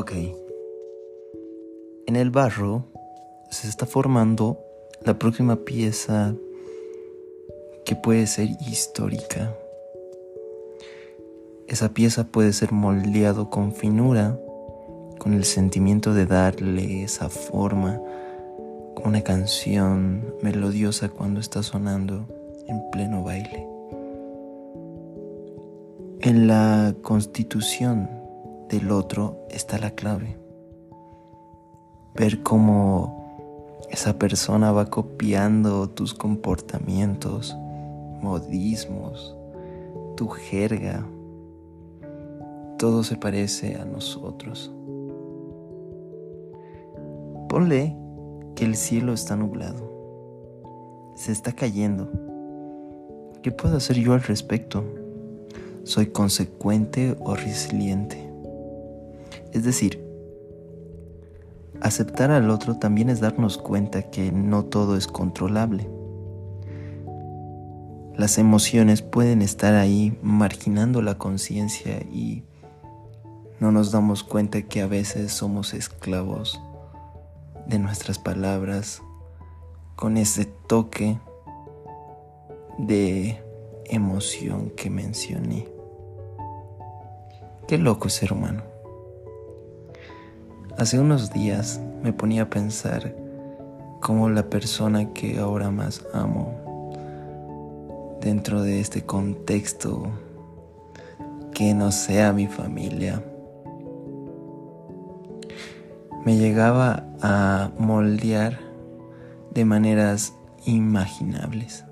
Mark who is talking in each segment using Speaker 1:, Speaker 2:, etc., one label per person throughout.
Speaker 1: Ok. En el barro se está formando la próxima pieza que puede ser histórica. Esa pieza puede ser moldeado con finura, con el sentimiento de darle esa forma, como una canción melodiosa cuando está sonando en pleno baile. En la constitución del otro está la clave. Ver cómo esa persona va copiando tus comportamientos, modismos, tu jerga. Todo se parece a nosotros. Ponle que el cielo está nublado. Se está cayendo. ¿Qué puedo hacer yo al respecto? ¿Soy consecuente o resiliente? Es decir, aceptar al otro también es darnos cuenta que no todo es controlable. Las emociones pueden estar ahí marginando la conciencia y no nos damos cuenta que a veces somos esclavos de nuestras palabras con ese toque de emoción que mencioné. Qué loco ser humano. Hace unos días me ponía a pensar cómo la persona que ahora más amo dentro de este contexto que no sea mi familia me llegaba a moldear de maneras imaginables.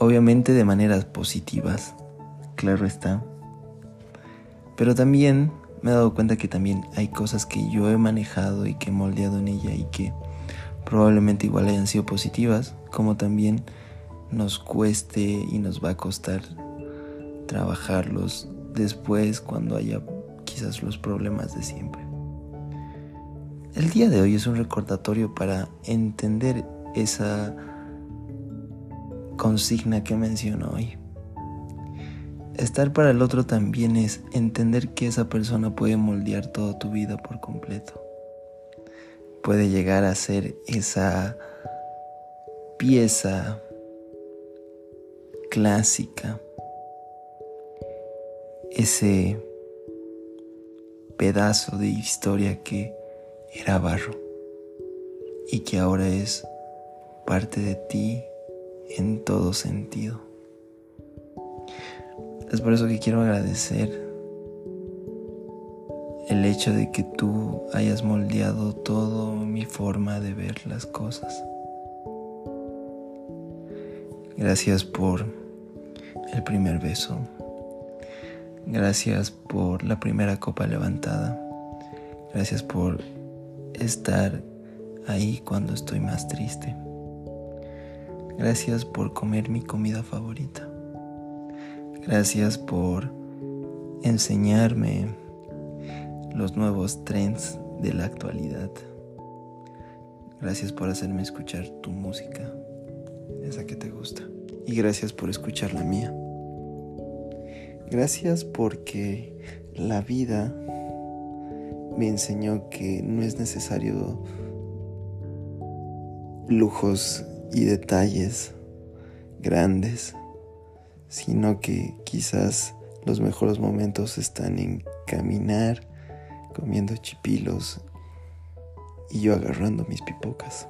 Speaker 1: Obviamente de maneras positivas, claro está. Pero también me he dado cuenta que también hay cosas que yo he manejado y que he moldeado en ella y que probablemente igual hayan sido positivas, como también nos cueste y nos va a costar trabajarlos después cuando haya quizás los problemas de siempre. El día de hoy es un recordatorio para entender esa consigna que menciono hoy. Estar para el otro también es entender que esa persona puede moldear toda tu vida por completo. Puede llegar a ser esa pieza clásica, ese pedazo de historia que era barro y que ahora es parte de ti en todo sentido. Es por eso que quiero agradecer el hecho de que tú hayas moldeado toda mi forma de ver las cosas. Gracias por el primer beso. Gracias por la primera copa levantada. Gracias por estar ahí cuando estoy más triste. Gracias por comer mi comida favorita. Gracias por enseñarme los nuevos trends de la actualidad. Gracias por hacerme escuchar tu música, esa que te gusta. Y gracias por escuchar la mía. Gracias porque la vida me enseñó que no es necesario lujos y detalles grandes sino que quizás los mejores momentos están en caminar, comiendo chipilos y yo agarrando mis pipocas.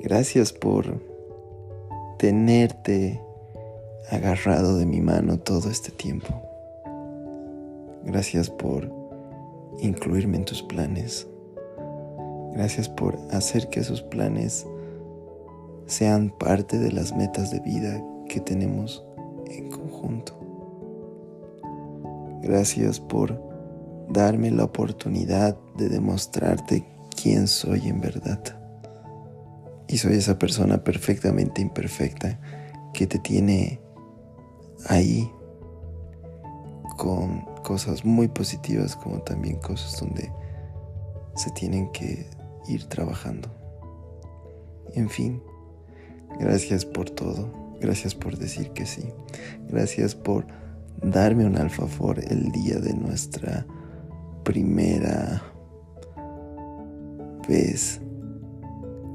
Speaker 1: Gracias por tenerte agarrado de mi mano todo este tiempo. Gracias por incluirme en tus planes. Gracias por hacer que esos planes sean parte de las metas de vida que tenemos en conjunto. Gracias por darme la oportunidad de demostrarte quién soy en verdad. Y soy esa persona perfectamente imperfecta que te tiene ahí con cosas muy positivas como también cosas donde se tienen que ir trabajando. En fin, Gracias por todo. Gracias por decir que sí. Gracias por darme un alfajor el día de nuestra primera vez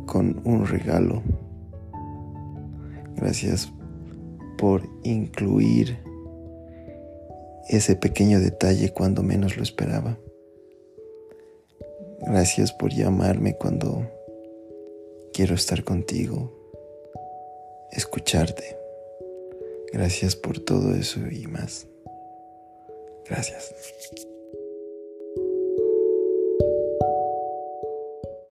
Speaker 1: con un regalo. Gracias por incluir ese pequeño detalle cuando menos lo esperaba. Gracias por llamarme cuando quiero estar contigo, escucharte. Gracias por todo eso y más. Gracias.